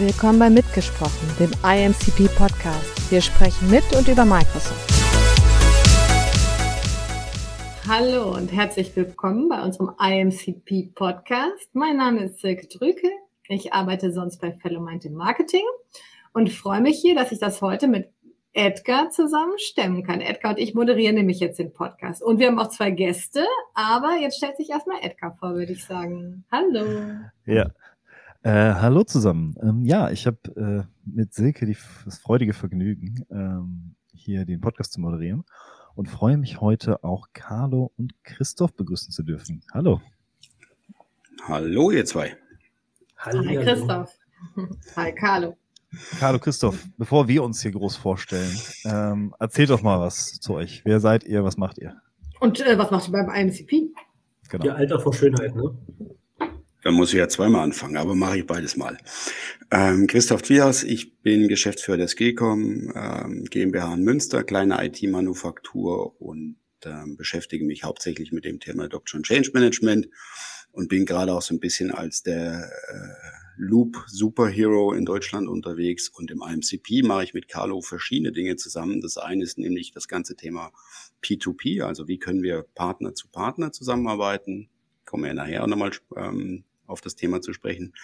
Willkommen bei Mitgesprochen, dem IMCP Podcast. Wir sprechen mit und über Microsoft. Hallo und herzlich willkommen bei unserem IMCP Podcast. Mein Name ist Silke Drüke. Ich arbeite sonst bei Fellowmind im Marketing und freue mich hier, dass ich das heute mit Edgar zusammen stemmen kann. Edgar und ich moderieren nämlich jetzt den Podcast. Und wir haben auch zwei Gäste, aber jetzt stellt sich erstmal Edgar vor, würde ich sagen. Hallo. Ja. Äh, hallo zusammen. Ähm, ja, ich habe äh, mit Silke die, das freudige Vergnügen, ähm, hier den Podcast zu moderieren und freue mich heute auch Carlo und Christoph begrüßen zu dürfen. Hallo. Hallo, ihr zwei. Hallo. Hi, Christoph. Hi, Carlo. Carlo, Christoph, bevor wir uns hier groß vorstellen, ähm, erzählt doch mal was zu euch. Wer seid ihr? Was macht ihr? Und äh, was macht ihr beim IMCP? Genau. Ja, Alter vor Schönheit, ne? Da muss ich ja zweimal anfangen, aber mache ich beides mal. Ähm, Christoph Twias, ich bin Geschäftsführer der Skillcom ähm, GmbH in Münster, kleine IT-Manufaktur und ähm, beschäftige mich hauptsächlich mit dem Thema Adoption Change Management und bin gerade auch so ein bisschen als der äh, Loop Superhero in Deutschland unterwegs und im IMCP mache ich mit Carlo verschiedene Dinge zusammen. Das eine ist nämlich das ganze Thema P2P, also wie können wir Partner zu Partner zusammenarbeiten. Kommen wir nachher nochmal ähm, auf das Thema zu sprechen.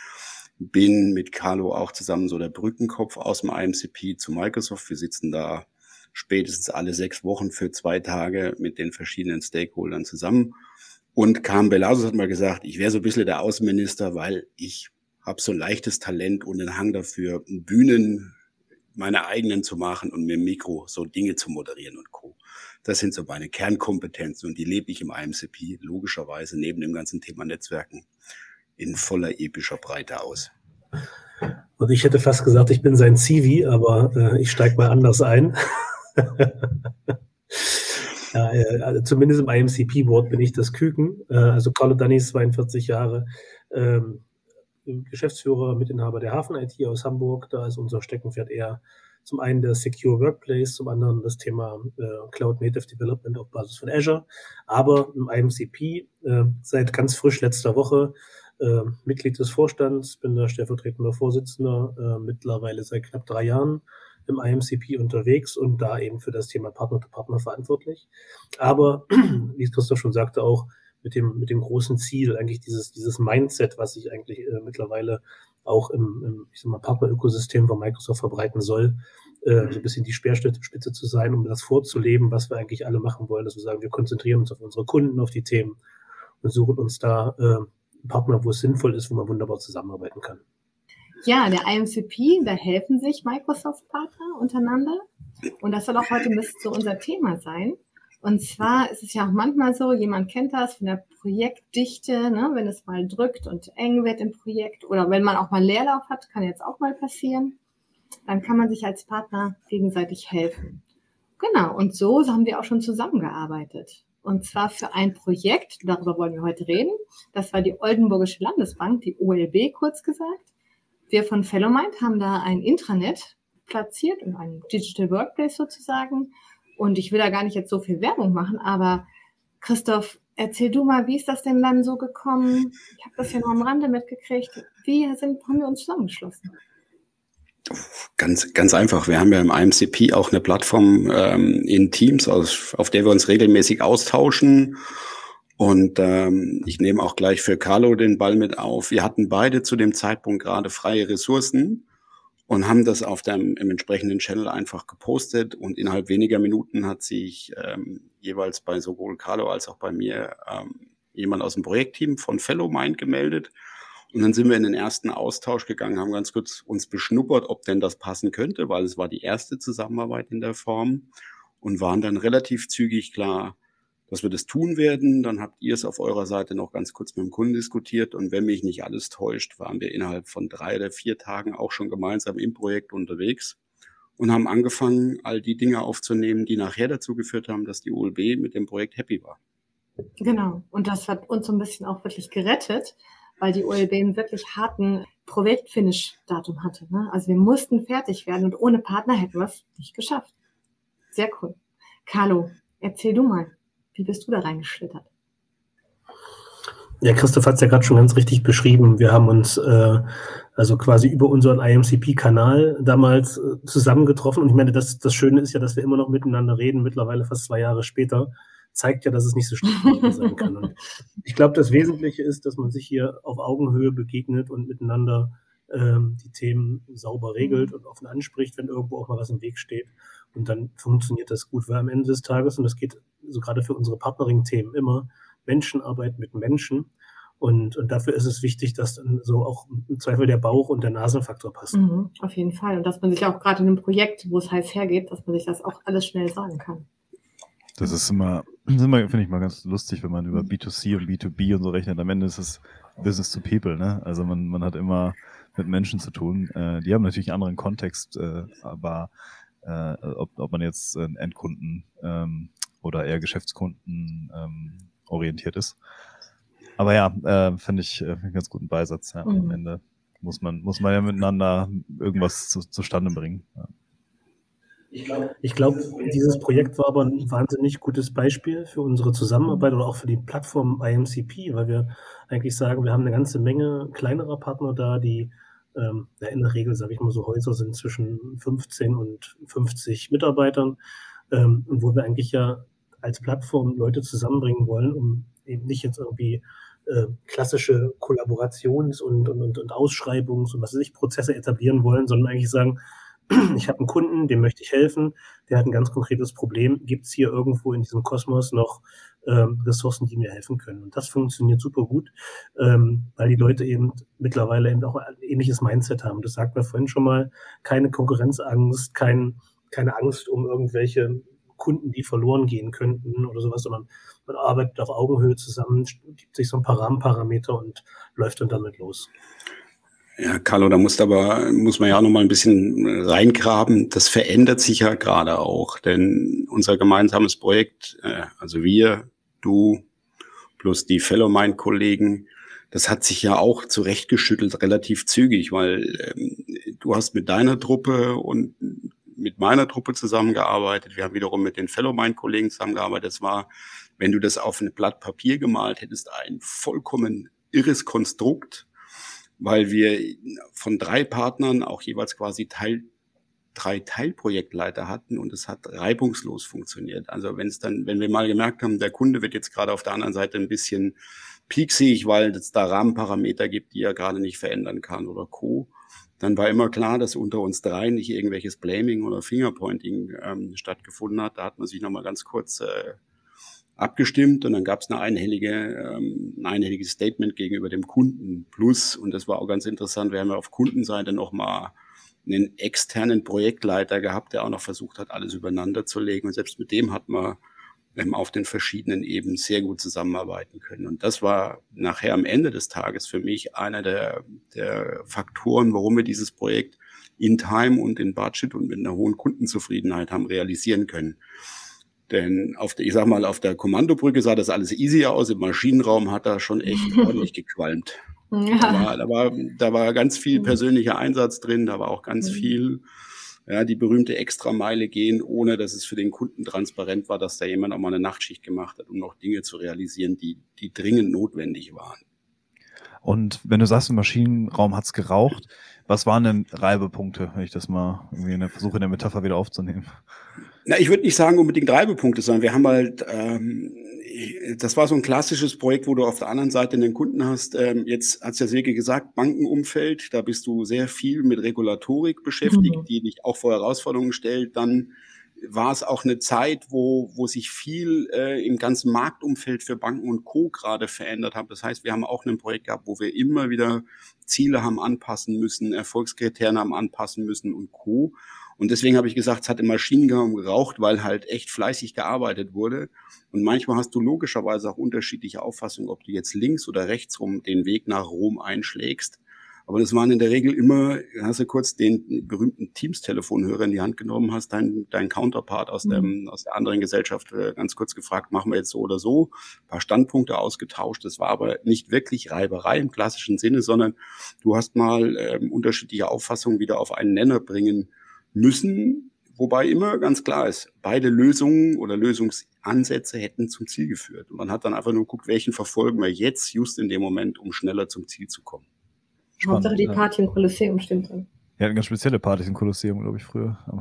Bin mit Carlo auch zusammen so der Brückenkopf aus dem IMCP zu Microsoft. Wir sitzen da spätestens alle sechs Wochen für zwei Tage mit den verschiedenen Stakeholdern zusammen. Und Carmen Belasus hat mal gesagt, ich wäre so ein bisschen der Außenminister, weil ich habe so ein leichtes Talent und einen Hang dafür, Bühnen meine eigenen zu machen und mit dem Mikro so Dinge zu moderieren und Co. Das sind so meine Kernkompetenzen und die lebe ich im IMCP logischerweise neben dem ganzen Thema Netzwerken in voller epischer Breite aus. Und ich hätte fast gesagt, ich bin sein Civi, aber äh, ich steige mal anders ein. ja, äh, also zumindest im IMCP-Board bin ich das Küken. Äh, also Carlo Dannis, 42 Jahre, ähm, Geschäftsführer, Mitinhaber der Hafen IT aus Hamburg. Da ist unser Steckenpferd eher zum einen der Secure Workplace, zum anderen das Thema äh, Cloud Native Development auf Basis von Azure. Aber im IMCP äh, seit ganz frisch letzter Woche äh, Mitglied des Vorstands, bin der stellvertretende Vorsitzender, äh, mittlerweile seit knapp drei Jahren im IMCP unterwegs und da eben für das Thema Partner to Partner verantwortlich. Aber, wie Christoph schon sagte, auch mit dem, mit dem großen Ziel, eigentlich dieses, dieses Mindset, was sich eigentlich äh, mittlerweile auch im, im ich sag mal, Partnerökosystem von Microsoft verbreiten soll, äh, so ein bisschen die Speerspitze zu sein, um das vorzuleben, was wir eigentlich alle machen wollen, dass wir sagen, wir konzentrieren uns auf unsere Kunden, auf die Themen und suchen uns da äh, Partner, wo es sinnvoll ist, wo man wunderbar zusammenarbeiten kann. Ja, der IMCP, da helfen sich Microsoft-Partner untereinander. Und das soll auch heute ein bisschen so unser Thema sein. Und zwar ist es ja auch manchmal so, jemand kennt das von der Projektdichte, ne, wenn es mal drückt und eng wird im Projekt oder wenn man auch mal Leerlauf hat, kann jetzt auch mal passieren, dann kann man sich als Partner gegenseitig helfen. Genau, und so haben wir auch schon zusammengearbeitet. Und zwar für ein Projekt, darüber wollen wir heute reden. Das war die Oldenburgische Landesbank, die OLB kurz gesagt. Wir von Fellowmind haben da ein Intranet platziert, in einem Digital Workplace sozusagen und ich will da gar nicht jetzt so viel Werbung machen, aber Christoph, erzähl du mal, wie ist das denn dann so gekommen? Ich habe das ja nur am Rande mitgekriegt. Wie sind, haben wir uns zusammengeschlossen? Ganz, ganz einfach. Wir haben ja im IMCP auch eine Plattform ähm, in Teams, auf, auf der wir uns regelmäßig austauschen. Und ähm, ich nehme auch gleich für Carlo den Ball mit auf. Wir hatten beide zu dem Zeitpunkt gerade freie Ressourcen und haben das auf dem im entsprechenden Channel einfach gepostet und innerhalb weniger Minuten hat sich ähm, jeweils bei sowohl Carlo als auch bei mir ähm, jemand aus dem Projektteam von Fellow Mind gemeldet und dann sind wir in den ersten Austausch gegangen, haben ganz kurz uns beschnuppert, ob denn das passen könnte, weil es war die erste Zusammenarbeit in der Form und waren dann relativ zügig klar, dass wir das tun werden. Dann habt ihr es auf eurer Seite noch ganz kurz mit dem Kunden diskutiert. Und wenn mich nicht alles täuscht, waren wir innerhalb von drei oder vier Tagen auch schon gemeinsam im Projekt unterwegs und haben angefangen, all die Dinge aufzunehmen, die nachher dazu geführt haben, dass die OLB mit dem Projekt happy war. Genau. Und das hat uns so ein bisschen auch wirklich gerettet, weil die OLB einen wirklich harten Projektfinish-Datum hatte. Ne? Also wir mussten fertig werden und ohne Partner hätten wir es nicht geschafft. Sehr cool. Carlo, erzähl du mal. Wie bist du da reingeschlittert? Ja, Christoph hat es ja gerade schon ganz richtig beschrieben. Wir haben uns äh, also quasi über unseren IMCP-Kanal damals äh, zusammengetroffen. Und ich meine, das, das Schöne ist ja, dass wir immer noch miteinander reden, mittlerweile fast zwei Jahre später. Zeigt ja, dass es nicht so schlimm sein kann. Und ich glaube, das Wesentliche ist, dass man sich hier auf Augenhöhe begegnet und miteinander ähm, die Themen sauber regelt und offen anspricht, wenn irgendwo auch mal was im Weg steht. Und dann funktioniert das gut, weil am Ende des Tages, und das geht so gerade für unsere Partnering-Themen immer, Menschenarbeit mit Menschen. Und, und dafür ist es wichtig, dass dann so auch im Zweifel der Bauch- und der Nasenfaktor passen. Mhm, auf jeden Fall. Und dass man sich auch gerade in einem Projekt, wo es heiß hergeht, dass man sich das auch alles schnell sagen kann. Das ist immer, immer finde ich mal ganz lustig, wenn man über B2C und B2B und so rechnet. Am Ende ist es Business to People, ne? Also man, man hat immer mit Menschen zu tun. Äh, die haben natürlich einen anderen Kontext, äh, aber äh, ob, ob man jetzt ein Endkunden ähm, oder eher Geschäftskunden ähm, orientiert ist. Aber ja, äh, finde ich äh, einen ganz guten Beisatz. Ja. Mhm. Am Ende muss man, muss man ja miteinander irgendwas zu, zustande bringen. Ja. Ich glaube, dieses Projekt war aber ein wahnsinnig gutes Beispiel für unsere Zusammenarbeit oder auch für die Plattform IMCP, weil wir eigentlich sagen, wir haben eine ganze Menge kleinerer Partner da, die ähm, in der Regel, sage ich mal so, Häuser sind zwischen 15 und 50 Mitarbeitern ähm, und wo wir eigentlich ja als Plattform Leute zusammenbringen wollen, um eben nicht jetzt irgendwie äh, klassische Kollaborations- und, und, und, und Ausschreibungs- und was weiß ich, Prozesse etablieren wollen, sondern eigentlich sagen, ich habe einen Kunden, dem möchte ich helfen, der hat ein ganz konkretes Problem. Gibt es hier irgendwo in diesem Kosmos noch ähm, Ressourcen, die mir helfen können? Und das funktioniert super gut, ähm, weil die Leute eben mittlerweile eben auch ein ähnliches Mindset haben. Das sagt man vorhin schon mal, keine Konkurrenzangst, kein, keine Angst um irgendwelche Kunden, die verloren gehen könnten oder sowas, sondern man arbeitet auf Augenhöhe zusammen, gibt sich so ein paar Rahmenparameter und läuft dann damit los. Ja, Carlo, da muss aber, muss man ja auch noch mal ein bisschen reingraben. Das verändert sich ja gerade auch, denn unser gemeinsames Projekt, äh, also wir, du, plus die Fellow Mind Kollegen, das hat sich ja auch zurechtgeschüttelt relativ zügig, weil ähm, du hast mit deiner Truppe und mit meiner Truppe zusammengearbeitet. Wir haben wiederum mit den Fellow Mind Kollegen zusammengearbeitet. Das war, wenn du das auf ein Blatt Papier gemalt hättest, ein vollkommen irres Konstrukt, weil wir von drei Partnern auch jeweils quasi Teil drei Teilprojektleiter hatten und es hat reibungslos funktioniert. Also wenn es dann, wenn wir mal gemerkt haben, der Kunde wird jetzt gerade auf der anderen Seite ein bisschen pieksig, weil es da Rahmenparameter gibt, die er gerade nicht verändern kann oder Co., dann war immer klar, dass unter uns drei nicht irgendwelches Blaming oder Fingerpointing ähm, stattgefunden hat. Da hat man sich nochmal ganz kurz äh, abgestimmt und dann gab es eine einhellige, ähm, ein einhelliges Statement gegenüber dem Kunden Plus und das war auch ganz interessant. Wir haben ja auf Kundenseite nochmal einen externen Projektleiter gehabt, der auch noch versucht hat, alles übereinander zu legen und selbst mit dem hat man ähm, auf den verschiedenen Ebenen sehr gut zusammenarbeiten können. Und das war nachher am Ende des Tages für mich einer der, der Faktoren, warum wir dieses Projekt in Time und in Budget und mit einer hohen Kundenzufriedenheit haben realisieren können. Denn auf der, ich sag mal, auf der Kommandobrücke sah das alles easy aus. Im Maschinenraum hat er schon echt ordentlich gequalmt. Ja. Da, war, da, war, da war ganz viel mhm. persönlicher Einsatz drin, da war auch ganz mhm. viel ja, die berühmte Extrameile gehen, ohne dass es für den Kunden transparent war, dass da jemand auch mal eine Nachtschicht gemacht hat, um noch Dinge zu realisieren, die, die dringend notwendig waren. Und wenn du sagst, im Maschinenraum hat's geraucht, was waren denn Reibepunkte, wenn ich das mal irgendwie in der versuche, in der Metapher wieder aufzunehmen? Na, ich würde nicht sagen unbedingt Reibepunkte, sondern wir haben halt, ähm, das war so ein klassisches Projekt, wo du auf der anderen Seite einen Kunden hast. Ähm, jetzt hat's ja Silke gesagt, Bankenumfeld, da bist du sehr viel mit Regulatorik beschäftigt, mhm. die dich auch vor Herausforderungen stellt. Dann war es auch eine Zeit, wo, wo sich viel äh, im ganzen Marktumfeld für Banken und Co. gerade verändert hat. Das heißt, wir haben auch ein Projekt gehabt, wo wir immer wieder Ziele haben anpassen müssen, Erfolgskriterien haben anpassen müssen und Co. Und deswegen habe ich gesagt, es hat im Maschinenraum geraucht, weil halt echt fleißig gearbeitet wurde. Und manchmal hast du logischerweise auch unterschiedliche Auffassungen, ob du jetzt links oder rechts rum den Weg nach Rom einschlägst. Aber das waren in der Regel immer, hast du kurz den berühmten Teams-Telefonhörer in die Hand genommen, hast deinen dein Counterpart aus, dem, mhm. aus der anderen Gesellschaft äh, ganz kurz gefragt, machen wir jetzt so oder so, ein paar Standpunkte ausgetauscht. Das war aber nicht wirklich Reiberei im klassischen Sinne, sondern du hast mal ähm, unterschiedliche Auffassungen wieder auf einen Nenner bringen müssen, wobei immer ganz klar ist, beide Lösungen oder Lösungsansätze hätten zum Ziel geführt. Und man hat dann einfach nur geguckt, welchen verfolgen wir jetzt, just in dem Moment, um schneller zum Ziel zu kommen. Spannend, Hauptsache die Party im Kolosseum stimmt dann. Wir hatten ganz spezielle Partys im Kolosseum, glaube ich, früher.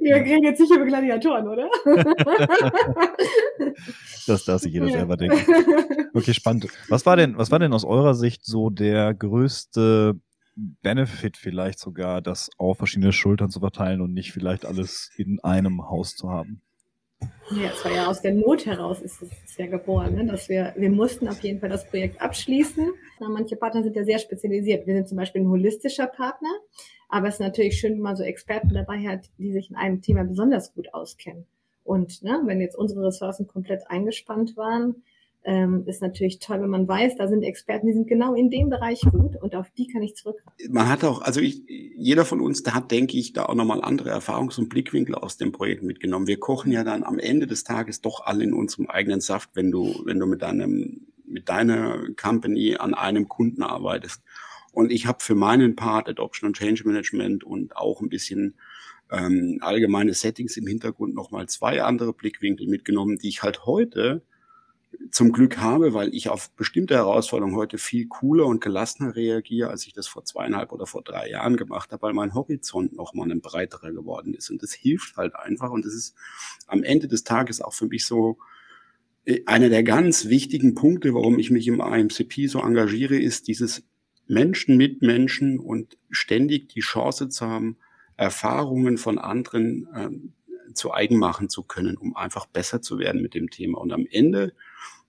Wir kriegen jetzt sicher über Gladiatoren, oder? das darf sich jeder selber denken. Okay, spannend. Was war denn, was war denn aus eurer Sicht so der größte Benefit vielleicht sogar, das auf verschiedene Schultern zu verteilen und nicht vielleicht alles in einem Haus zu haben? Ja, es war ja aus der Not heraus ist es ja geboren, ne? dass wir, wir mussten auf jeden Fall das Projekt abschließen. Na, manche Partner sind ja sehr spezialisiert. Wir sind zum Beispiel ein holistischer Partner, aber es ist natürlich schön, wenn man so Experten dabei hat, die sich in einem Thema besonders gut auskennen. Und ne, wenn jetzt unsere Ressourcen komplett eingespannt waren, ähm, ist natürlich toll, wenn man weiß, da sind Experten, die sind genau in dem Bereich gut und auf die kann ich zurückgreifen. Man hat auch, also ich, jeder von uns, da hat, denke ich, da auch nochmal andere Erfahrungs- und Blickwinkel aus dem Projekt mitgenommen. Wir kochen ja dann am Ende des Tages doch alle in unserem eigenen Saft, wenn du, wenn du mit deinem, mit deiner Company an einem Kunden arbeitest. Und ich habe für meinen Part Adoption und Change Management und auch ein bisschen ähm, allgemeine Settings im Hintergrund nochmal zwei andere Blickwinkel mitgenommen, die ich halt heute zum Glück habe, weil ich auf bestimmte Herausforderungen heute viel cooler und gelassener reagiere, als ich das vor zweieinhalb oder vor drei Jahren gemacht habe, weil mein Horizont nochmal ein breiterer geworden ist. Und das hilft halt einfach. Und das ist am Ende des Tages auch für mich so äh, einer der ganz wichtigen Punkte, warum ich mich im IMCP so engagiere, ist dieses Menschen mit Menschen und ständig die Chance zu haben, Erfahrungen von anderen ähm, zu eigen machen zu können, um einfach besser zu werden mit dem Thema. Und am Ende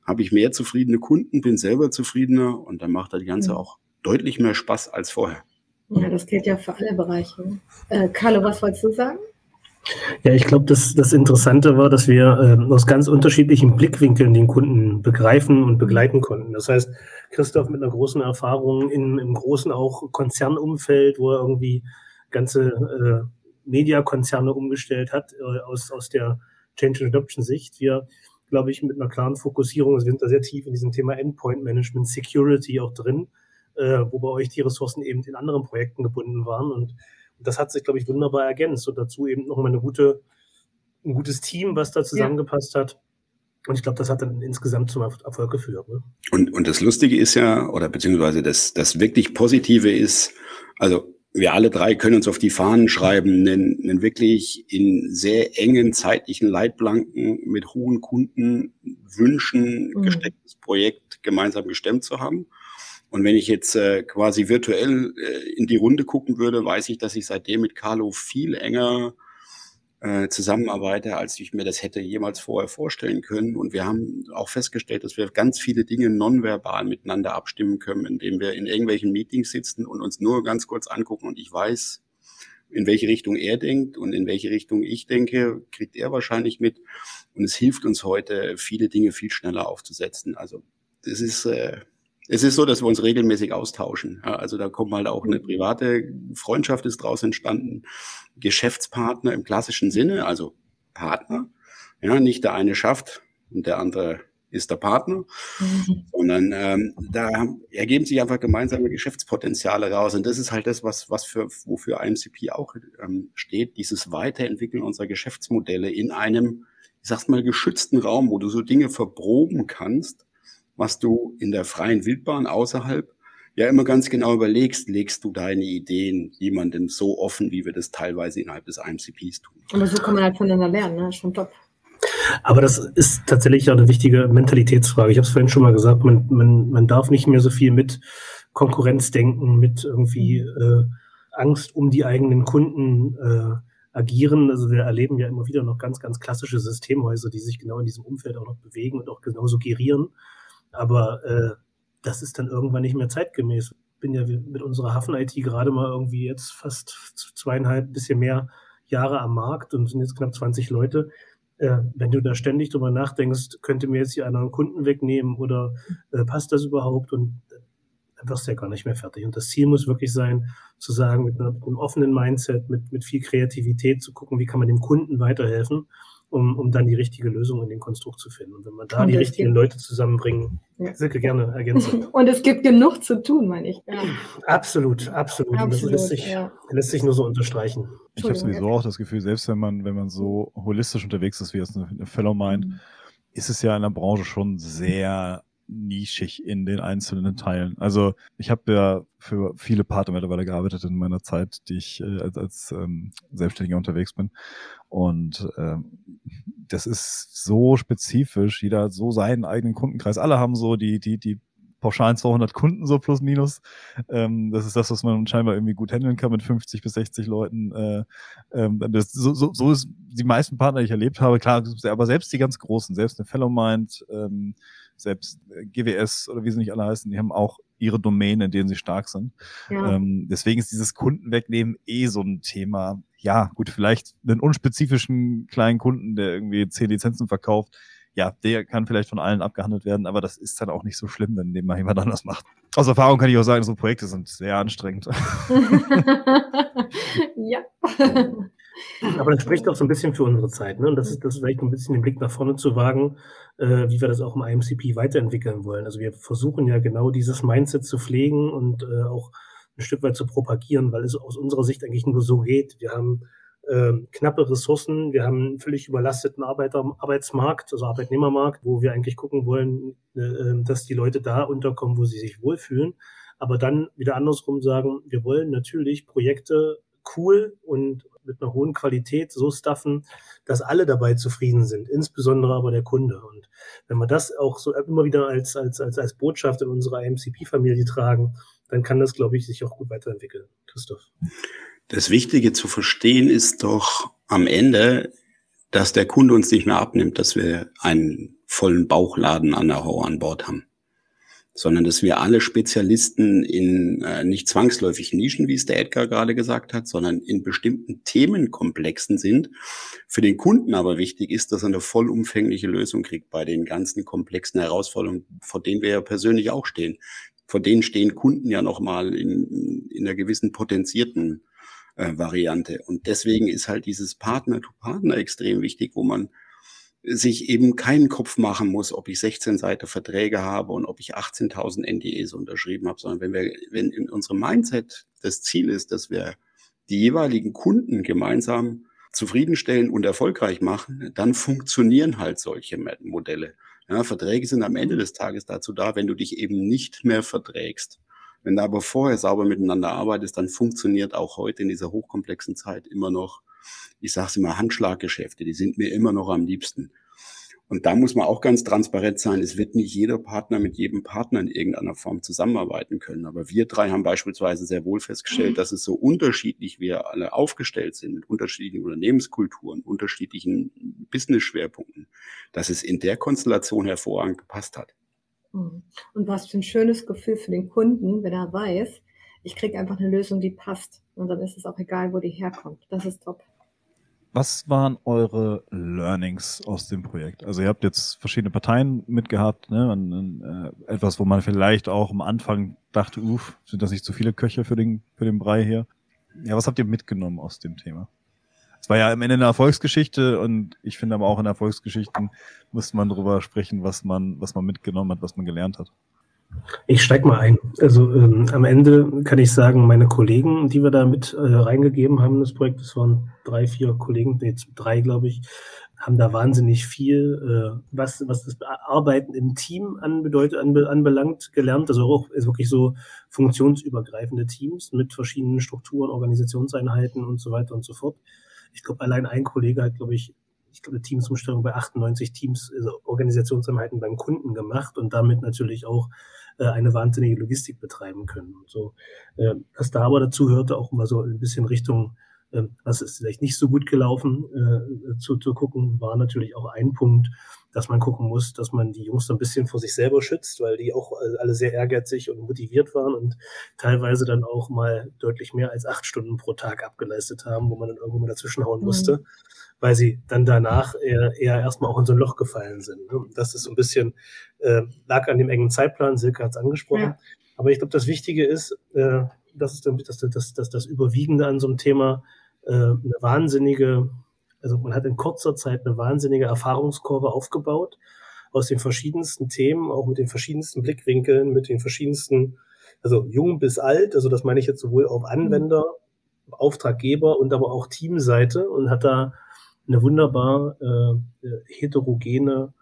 habe ich mehr zufriedene Kunden, bin selber zufriedener und dann macht das Ganze mhm. auch deutlich mehr Spaß als vorher. Ja, das gilt ja für alle Bereiche. Äh, Carlo, was wolltest du sagen? Ja, ich glaube, das, das Interessante war, dass wir äh, aus ganz unterschiedlichen Blickwinkeln den Kunden begreifen und begleiten konnten. Das heißt, Christoph mit einer großen Erfahrung in, im großen auch Konzernumfeld, wo er irgendwie ganze äh, Mediakonzerne umgestellt hat, äh, aus, aus der Change and Adoption Sicht. Wir, glaube ich, mit einer klaren Fokussierung, wir sind da sehr tief in diesem Thema Endpoint Management, Security auch drin, äh, wo bei euch die Ressourcen eben in anderen Projekten gebunden waren. Und, und das hat sich, glaube ich, wunderbar ergänzt. Und dazu eben nochmal eine gute, ein gutes Team, was da zusammengepasst ja. hat. Und ich glaube, das hat dann insgesamt zum Erfolg geführt. Ne? Und, und das Lustige ist ja, oder beziehungsweise das, das wirklich Positive ist, also wir alle drei können uns auf die Fahnen schreiben, einen, einen wirklich in sehr engen zeitlichen Leitplanken mit hohen Kundenwünschen mhm. gestecktes Projekt gemeinsam gestemmt zu haben. Und wenn ich jetzt äh, quasi virtuell äh, in die Runde gucken würde, weiß ich, dass ich seitdem mit Carlo viel enger äh, zusammenarbeite, als ich mir das hätte jemals vorher vorstellen können. Und wir haben auch festgestellt, dass wir ganz viele Dinge nonverbal miteinander abstimmen können, indem wir in irgendwelchen Meetings sitzen und uns nur ganz kurz angucken und ich weiß, in welche Richtung er denkt und in welche Richtung ich denke, kriegt er wahrscheinlich mit. Und es hilft uns heute, viele Dinge viel schneller aufzusetzen. Also das ist äh, es ist so, dass wir uns regelmäßig austauschen. Ja, also da kommt halt auch eine private Freundschaft ist draus entstanden. Geschäftspartner im klassischen Sinne, also Partner. Ja, nicht der eine schafft und der andere ist der Partner, mhm. sondern ähm, da ergeben sich einfach gemeinsame Geschäftspotenziale raus. Und das ist halt das, was, was für, wofür IMCP auch ähm, steht, dieses Weiterentwickeln unserer Geschäftsmodelle in einem, ich sag's mal, geschützten Raum, wo du so Dinge verproben kannst, was du in der freien Wildbahn außerhalb ja immer ganz genau überlegst, legst du deine Ideen jemandem so offen, wie wir das teilweise innerhalb des IMCPs tun. Aber so kann man halt voneinander lernen, ne? Schon top. Aber das ist tatsächlich auch eine wichtige Mentalitätsfrage. Ich habe es vorhin schon mal gesagt, man, man, man darf nicht mehr so viel mit Konkurrenz denken, mit irgendwie äh, Angst um die eigenen Kunden äh, agieren. Also wir erleben ja immer wieder noch ganz, ganz klassische Systemhäuser, die sich genau in diesem Umfeld auch noch bewegen und auch genauso gerieren. Aber äh, das ist dann irgendwann nicht mehr zeitgemäß. Ich bin ja mit unserer Hafen-IT gerade mal irgendwie jetzt fast zweieinhalb, bisschen mehr Jahre am Markt und sind jetzt knapp 20 Leute. Äh, wenn du da ständig drüber nachdenkst, könnte mir jetzt hier einer einen Kunden wegnehmen oder äh, passt das überhaupt? Und dann wirst du ja gar nicht mehr fertig. Und das Ziel muss wirklich sein, zu sagen, mit, einer, mit einem offenen Mindset, mit, mit viel Kreativität zu gucken, wie kann man dem Kunden weiterhelfen um, um dann die richtige Lösung in dem Konstrukt zu finden. Und wenn man da und die richtigen Leute zusammenbringen, ja. Silke gerne ergänzen. Und es gibt genug zu tun, meine ich. Ja. Absolut, absolut. absolut. Und das lässt sich, ja. lässt sich nur so unterstreichen. Ich habe sowieso auch das Gefühl, selbst wenn man, wenn man so holistisch unterwegs ist, wie es eine Fellow meint, mhm. ist es ja in der Branche schon sehr nischig in den einzelnen Teilen. Also ich habe ja für viele Partner mittlerweile gearbeitet in meiner Zeit, die ich äh, als, als ähm, Selbstständiger unterwegs bin. Und ähm, das ist so spezifisch. Jeder hat so seinen eigenen Kundenkreis. Alle haben so die, die, die pauschalen 200 Kunden so plus minus. Ähm, das ist das, was man scheinbar irgendwie gut handeln kann mit 50 bis 60 Leuten. Äh, ähm, das, so, so, so ist die meisten Partner, die ich erlebt habe, klar, aber selbst die ganz großen, selbst eine Fellow Mind, ähm, selbst äh, GWS oder wie sie nicht alle heißen, die haben auch ihre Domänen, in denen sie stark sind. Ja. Ähm, deswegen ist dieses Kunden wegnehmen eh so ein Thema. Ja, gut, vielleicht einen unspezifischen kleinen Kunden, der irgendwie zehn Lizenzen verkauft, ja, der kann vielleicht von allen abgehandelt werden, aber das ist dann auch nicht so schlimm, wenn den mal jemand anders macht. Aus Erfahrung kann ich auch sagen, so Projekte sind sehr anstrengend. ja. Aber das spricht auch so ein bisschen für unsere Zeit. Ne? Und das ist, das ist vielleicht ein bisschen den Blick nach vorne zu wagen, äh, wie wir das auch im IMCP weiterentwickeln wollen. Also wir versuchen ja genau dieses Mindset zu pflegen und äh, auch ein Stück weit zu propagieren, weil es aus unserer Sicht eigentlich nur so geht. Wir haben äh, knappe Ressourcen, wir haben einen völlig überlasteten Arbeiter, Arbeitsmarkt, also Arbeitnehmermarkt, wo wir eigentlich gucken wollen, äh, äh, dass die Leute da unterkommen, wo sie sich wohlfühlen. Aber dann wieder andersrum sagen, wir wollen natürlich Projekte cool und mit einer hohen Qualität so staffen, dass alle dabei zufrieden sind, insbesondere aber der Kunde. Und wenn wir das auch so immer wieder als, als, als, als Botschaft in unserer MCP-Familie tragen, dann kann das, glaube ich, sich auch gut weiterentwickeln. Christoph. Das Wichtige zu verstehen ist doch am Ende, dass der Kunde uns nicht mehr abnimmt, dass wir einen vollen Bauchladen an der Hau an Bord haben sondern dass wir alle Spezialisten in äh, nicht zwangsläufig Nischen, wie es der Edgar gerade gesagt hat, sondern in bestimmten Themenkomplexen sind. Für den Kunden aber wichtig ist, dass er eine vollumfängliche Lösung kriegt bei den ganzen komplexen Herausforderungen, vor denen wir ja persönlich auch stehen. Vor denen stehen Kunden ja nochmal in, in einer gewissen potenzierten äh, Variante. Und deswegen ist halt dieses Partner-to-Partner -Partner extrem wichtig, wo man sich eben keinen Kopf machen muss, ob ich 16 Seiten Verträge habe und ob ich 18.000 NDEs unterschrieben habe, sondern wenn wir, wenn in unserem Mindset das Ziel ist, dass wir die jeweiligen Kunden gemeinsam zufriedenstellen und erfolgreich machen, dann funktionieren halt solche Modelle. Ja, Verträge sind am Ende des Tages dazu da, wenn du dich eben nicht mehr verträgst. Wenn du aber vorher sauber miteinander arbeitest, dann funktioniert auch heute in dieser hochkomplexen Zeit immer noch ich sage es immer, Handschlaggeschäfte, die sind mir immer noch am liebsten. Und da muss man auch ganz transparent sein. Es wird nicht jeder Partner mit jedem Partner in irgendeiner Form zusammenarbeiten können. Aber wir drei haben beispielsweise sehr wohl festgestellt, mhm. dass es so unterschiedlich wir alle aufgestellt sind, mit unterschiedlichen Unternehmenskulturen, unterschiedlichen Business-Schwerpunkten, dass es in der Konstellation hervorragend gepasst hat. Mhm. Und was für ein schönes Gefühl für den Kunden, wenn er weiß, ich kriege einfach eine Lösung, die passt. Und dann ist es auch egal, wo die herkommt. Das ist top. Was waren eure Learnings aus dem Projekt? Also ihr habt jetzt verschiedene Parteien mitgehabt, ne? Und, äh, etwas, wo man vielleicht auch am Anfang dachte, uff, sind das nicht zu viele Köche für den, für den Brei hier? Ja, was habt ihr mitgenommen aus dem Thema? Es war ja am Ende eine Erfolgsgeschichte und ich finde aber auch in Erfolgsgeschichten muss man darüber sprechen, was man, was man mitgenommen hat, was man gelernt hat. Ich steig mal ein. Also ähm, am Ende kann ich sagen, meine Kollegen, die wir da mit äh, reingegeben haben das Projekt, das waren drei, vier Kollegen, nee, drei, glaube ich, haben da wahnsinnig viel, äh, was, was das Arbeiten im Team anbedeutet, anbe, anbelangt, gelernt. Also auch ist wirklich so funktionsübergreifende Teams mit verschiedenen Strukturen, Organisationseinheiten und so weiter und so fort. Ich glaube, allein ein Kollege hat, glaube ich, ich glaube, Teamsumstellung bei 98 Teams, also Organisationseinheiten beim Kunden gemacht und damit natürlich auch äh, eine wahnsinnige Logistik betreiben können. Und so, äh, was da aber dazu hörte, auch immer so ein bisschen Richtung, äh, was ist vielleicht nicht so gut gelaufen, äh, zu, zu gucken, war natürlich auch ein Punkt, dass man gucken muss, dass man die Jungs so ein bisschen vor sich selber schützt, weil die auch alle sehr ehrgeizig und motiviert waren und teilweise dann auch mal deutlich mehr als acht Stunden pro Tag abgeleistet haben, wo man dann irgendwo mal dazwischen hauen musste. Mhm weil sie dann danach eher, eher erstmal auch in so ein Loch gefallen sind. Ne? Das ist so ein bisschen, äh, lag an dem engen Zeitplan, Silke hat es angesprochen. Ja. Aber ich glaube, das Wichtige ist, äh, das ist dann das, das, das, das Überwiegende an so einem Thema, äh, eine wahnsinnige Also man hat in kurzer Zeit eine wahnsinnige Erfahrungskurve aufgebaut aus den verschiedensten Themen, auch mit den verschiedensten Blickwinkeln, mit den verschiedensten, also jung bis alt, also das meine ich jetzt sowohl auf Anwender, Auftraggeber und aber auch Teamseite und hat da eine wunderbar äh, heterogene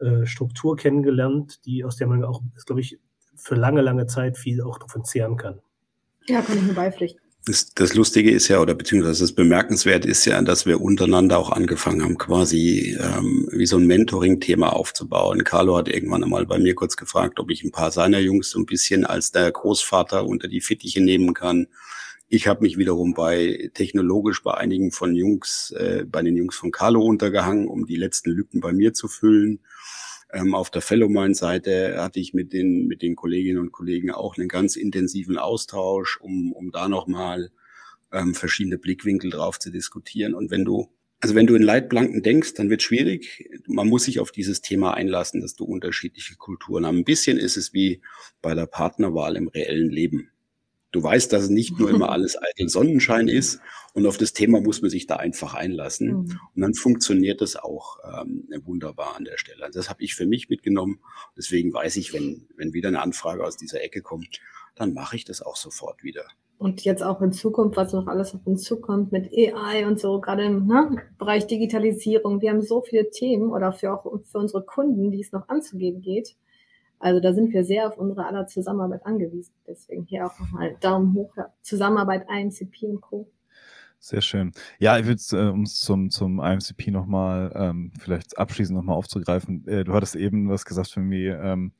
äh, Struktur kennengelernt, die aus der man auch, glaube ich, für lange, lange Zeit viel auch davon zehren kann. Ja, kann ich nur beipflichten. Das, das Lustige ist ja, oder beziehungsweise das Bemerkenswert ist ja, dass wir untereinander auch angefangen haben, quasi ähm, wie so ein Mentoring-Thema aufzubauen. Carlo hat irgendwann einmal bei mir kurz gefragt, ob ich ein paar seiner Jungs so ein bisschen als der Großvater unter die Fittiche nehmen kann. Ich habe mich wiederum bei technologisch bei einigen von Jungs, äh, bei den Jungs von Carlo untergehangen, um die letzten Lücken bei mir zu füllen. Ähm, auf der Fellowmind-Seite hatte ich mit den, mit den Kolleginnen und Kollegen auch einen ganz intensiven Austausch, um, um da nochmal ähm, verschiedene Blickwinkel drauf zu diskutieren. Und wenn du, also wenn du in Leitplanken denkst, dann wird schwierig. Man muss sich auf dieses Thema einlassen, dass du unterschiedliche Kulturen hast. Ein bisschen ist es wie bei der Partnerwahl im reellen Leben. Du weißt, dass es nicht nur immer alles eitel Sonnenschein ist und auf das Thema muss man sich da einfach einlassen. Mhm. Und dann funktioniert das auch ähm, wunderbar an der Stelle. Also das habe ich für mich mitgenommen. Deswegen weiß ich, wenn, wenn wieder eine Anfrage aus dieser Ecke kommt, dann mache ich das auch sofort wieder. Und jetzt auch in Zukunft, was noch alles auf uns zukommt mit AI und so, gerade im ne, Bereich Digitalisierung. Wir haben so viele Themen oder für auch für unsere Kunden, die es noch anzugehen geht. Also da sind wir sehr auf unsere aller Zusammenarbeit angewiesen. Deswegen hier auch nochmal Daumen hoch. Zusammenarbeit IMCP und Co. Sehr schön. Ja, ich würde äh, um es zum, zum IMCP nochmal ähm, vielleicht abschließend nochmal aufzugreifen. Äh, du hattest eben was gesagt für mich, ähm,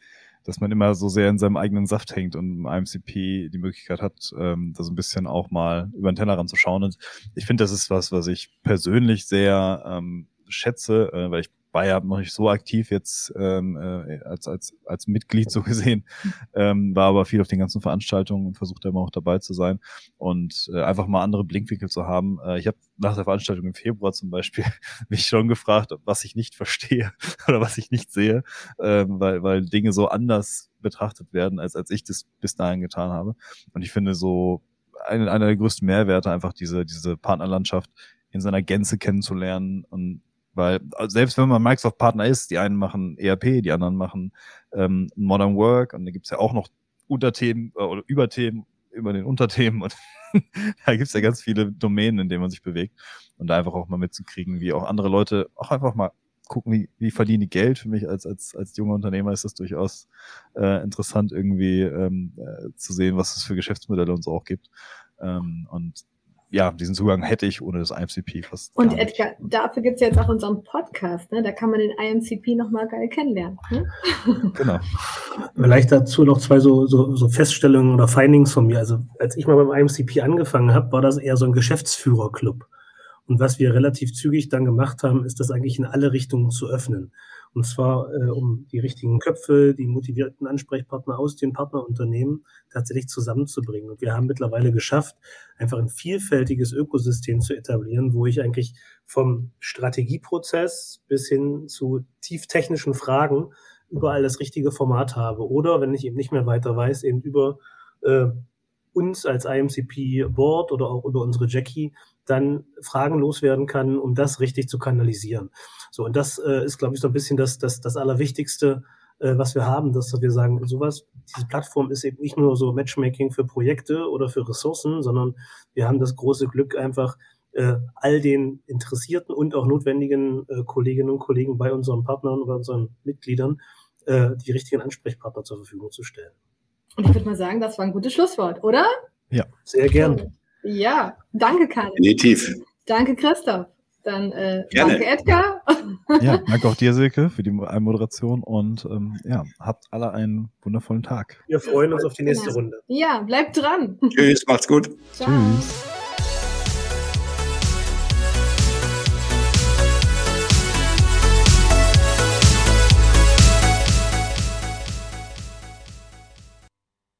dass man immer so sehr in seinem eigenen Saft hängt und im IMCP die Möglichkeit hat, ähm, da so ein bisschen auch mal über den Tellerrand zu schauen. Und ich finde, das ist was, was ich persönlich sehr ähm, schätze, äh, weil ich ja noch nicht so aktiv jetzt ähm, äh, als, als, als Mitglied so gesehen, ähm, war aber viel auf den ganzen Veranstaltungen und versuchte immer auch dabei zu sein und äh, einfach mal andere Blinkwinkel zu haben. Äh, ich habe nach der Veranstaltung im Februar zum Beispiel mich schon gefragt, was ich nicht verstehe oder was ich nicht sehe, ähm, weil, weil Dinge so anders betrachtet werden, als, als ich das bis dahin getan habe. Und ich finde so einer einer der größten Mehrwerte einfach diese, diese Partnerlandschaft in seiner Gänze kennenzulernen und weil also selbst wenn man Microsoft-Partner ist, die einen machen ERP, die anderen machen ähm, Modern Work und da gibt's ja auch noch Unterthemen äh, oder Überthemen über den Unterthemen und da gibt's ja ganz viele Domänen, in denen man sich bewegt und da einfach auch mal mitzukriegen, wie auch andere Leute auch einfach mal gucken, wie, wie verdienen die Geld. Für mich als, als, als junger Unternehmer ist das durchaus äh, interessant, irgendwie ähm, äh, zu sehen, was es für Geschäftsmodelle uns auch gibt. Ähm, und ja, diesen Zugang hätte ich ohne das IMCP fast. Und Edgar, dafür gibt es jetzt auch unseren Podcast, ne? Da kann man den IMCP nochmal geil kennenlernen. Ne? Genau. Vielleicht dazu noch zwei so, so, so Feststellungen oder Findings von mir. Also als ich mal beim IMCP angefangen habe, war das eher so ein Geschäftsführerclub. Und was wir relativ zügig dann gemacht haben, ist das eigentlich in alle Richtungen zu öffnen. Und zwar, äh, um die richtigen Köpfe, die motivierten Ansprechpartner aus den Partnerunternehmen tatsächlich zusammenzubringen. Und wir haben mittlerweile geschafft, einfach ein vielfältiges Ökosystem zu etablieren, wo ich eigentlich vom Strategieprozess bis hin zu tieftechnischen Fragen überall das richtige Format habe. Oder wenn ich eben nicht mehr weiter weiß, eben über äh, uns als IMCP Board oder auch über unsere Jackie dann Fragen loswerden kann, um das richtig zu kanalisieren. So, und das äh, ist, glaube ich, so ein bisschen das, das, das Allerwichtigste, äh, was wir haben, dass wir sagen, sowas, diese Plattform ist eben nicht nur so Matchmaking für Projekte oder für Ressourcen, sondern wir haben das große Glück, einfach äh, all den interessierten und auch notwendigen äh, Kolleginnen und Kollegen bei unseren Partnern oder unseren Mitgliedern äh, die richtigen Ansprechpartner zur Verfügung zu stellen. Und ich würde mal sagen, das war ein gutes Schlusswort, oder? Ja, sehr gerne. Ja, danke, Karin. Definitiv. Danke, Christoph. Dann äh, danke, Edgar. Ja, danke auch dir, Silke, für die Moderation und ähm, ja, habt alle einen wundervollen Tag. Wir freuen uns auf die nächste Runde. Ja, bleibt dran. Tschüss, macht's gut. Ciao. Tschüss.